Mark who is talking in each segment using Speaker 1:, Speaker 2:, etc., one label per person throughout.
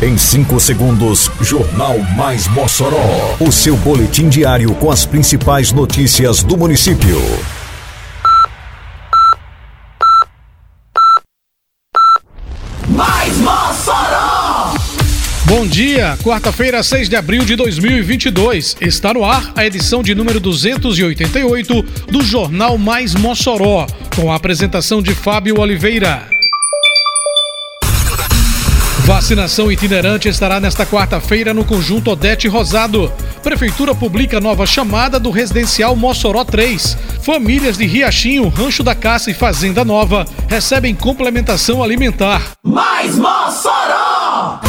Speaker 1: Em 5 segundos, Jornal Mais Mossoró. O seu boletim diário com as principais notícias do município.
Speaker 2: Mais Mossoró!
Speaker 3: Bom dia, quarta-feira, 6 de abril de 2022. Está no ar a edição de número 288 do Jornal Mais Mossoró, com a apresentação de Fábio Oliveira. Vacinação itinerante estará nesta quarta-feira no conjunto Odete Rosado. Prefeitura publica nova chamada do residencial Mossoró 3. Famílias de Riachinho, Rancho da Caça e Fazenda Nova recebem complementação alimentar.
Speaker 2: Mais Mossoró!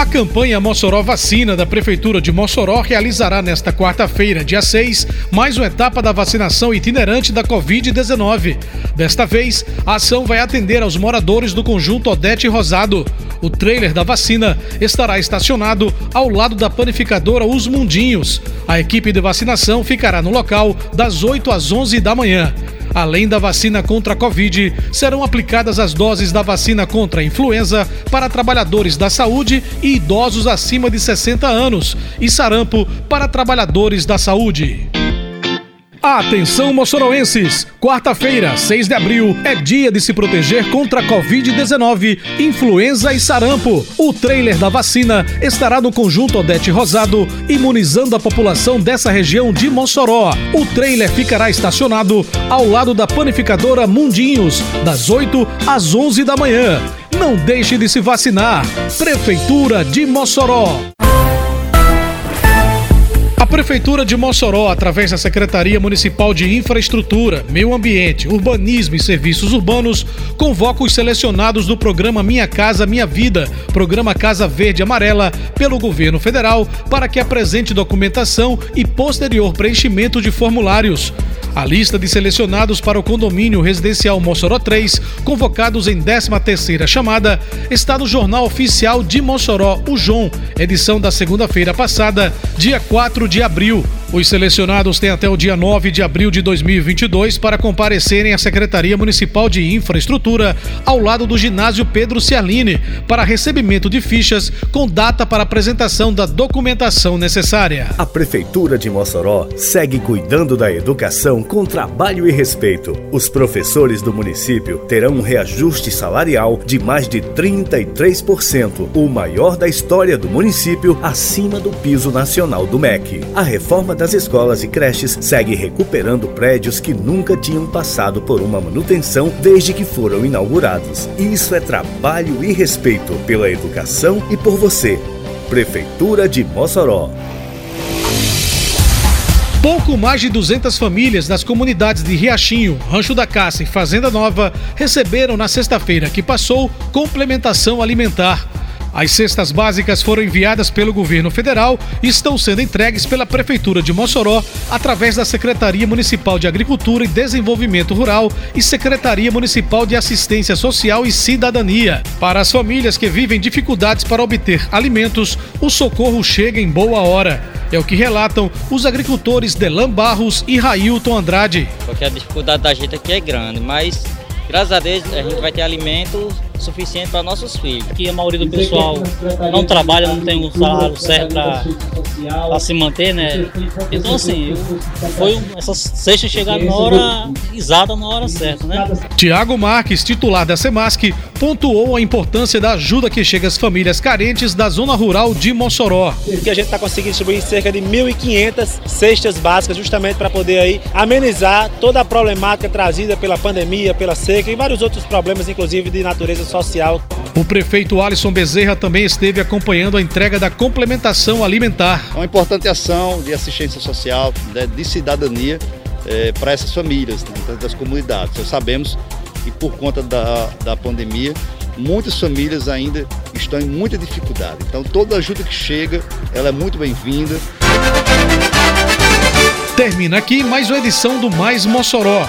Speaker 3: A campanha Mossoró Vacina da Prefeitura de Mossoró realizará nesta quarta-feira, dia 6, mais uma etapa da vacinação itinerante da Covid-19. Desta vez, a ação vai atender aos moradores do conjunto Odete Rosado. O trailer da vacina estará estacionado ao lado da panificadora Os Mundinhos. A equipe de vacinação ficará no local das 8 às 11 da manhã. Além da vacina contra a Covid, serão aplicadas as doses da vacina contra a influenza para trabalhadores da saúde e idosos acima de 60 anos e sarampo para trabalhadores da saúde. Atenção, moçoroenses! Quarta-feira, 6 de abril, é dia de se proteger contra a Covid-19, influenza e sarampo. O trailer da vacina estará no conjunto Odete Rosado, imunizando a população dessa região de Mossoró. O trailer ficará estacionado ao lado da panificadora Mundinhos, das 8 às 11 da manhã. Não deixe de se vacinar. Prefeitura de Mossoró. A Prefeitura de Mossoró, através da Secretaria Municipal de Infraestrutura, Meio Ambiente, Urbanismo e Serviços Urbanos, convoca os selecionados do programa Minha Casa Minha Vida, programa Casa Verde Amarela, pelo governo federal, para que apresente documentação e posterior preenchimento de formulários. A lista de selecionados para o condomínio residencial Mossoró 3, convocados em 13ª chamada, está no Jornal Oficial de Mossoró, o João, edição da segunda-feira passada, dia 4 de abril. Os selecionados têm até o dia 9 de abril de 2022 para comparecerem à Secretaria Municipal de Infraestrutura, ao lado do ginásio Pedro Cialini, para recebimento de fichas com data para apresentação da documentação necessária.
Speaker 4: A Prefeitura de Mossoró segue cuidando da educação com trabalho e respeito. Os professores do município terão um reajuste salarial de mais de 33%, o maior da história do município, acima do piso nacional do MEC. A reforma das escolas e creches segue recuperando prédios que nunca tinham passado por uma manutenção desde que foram inaugurados. Isso é trabalho e respeito pela educação e por você. Prefeitura de Mossoró.
Speaker 3: Pouco mais de 200 famílias das comunidades de Riachinho, Rancho da Caça e Fazenda Nova receberam na sexta-feira que passou complementação alimentar. As cestas básicas foram enviadas pelo governo federal e estão sendo entregues pela Prefeitura de Mossoró através da Secretaria Municipal de Agricultura e Desenvolvimento Rural e Secretaria Municipal de Assistência Social e Cidadania. Para as famílias que vivem dificuldades para obter alimentos, o socorro chega em boa hora. É o que relatam os agricultores Delan Barros e Railton Andrade.
Speaker 5: Porque a dificuldade da gente aqui é grande, mas graças a Deus a gente vai ter alimento suficiente para nossos filhos.
Speaker 6: Aqui a maioria do pessoal não trabalha, não tem um salário certo para se manter, né? Então assim, foi um, essas cestas chegaram na hora exata, na hora certa, né?
Speaker 3: Tiago Marques, titular da Semasc, pontuou a importância da ajuda que chega às famílias carentes da zona rural de Mossoró.
Speaker 7: Que a gente está conseguindo distribuir cerca de 1.500 cestas básicas justamente para poder aí amenizar toda a problemática trazida pela pandemia, pela seca e vários outros problemas, inclusive de natureza social.
Speaker 3: O prefeito Alisson Bezerra também esteve acompanhando a entrega da complementação alimentar.
Speaker 8: É uma importante ação de assistência social, de, de cidadania é, para essas famílias, né, das comunidades. Nós sabemos que por conta da, da pandemia, muitas famílias ainda estão em muita dificuldade. Então toda ajuda que chega, ela é muito bem-vinda.
Speaker 3: Termina aqui mais uma edição do Mais Mossoró,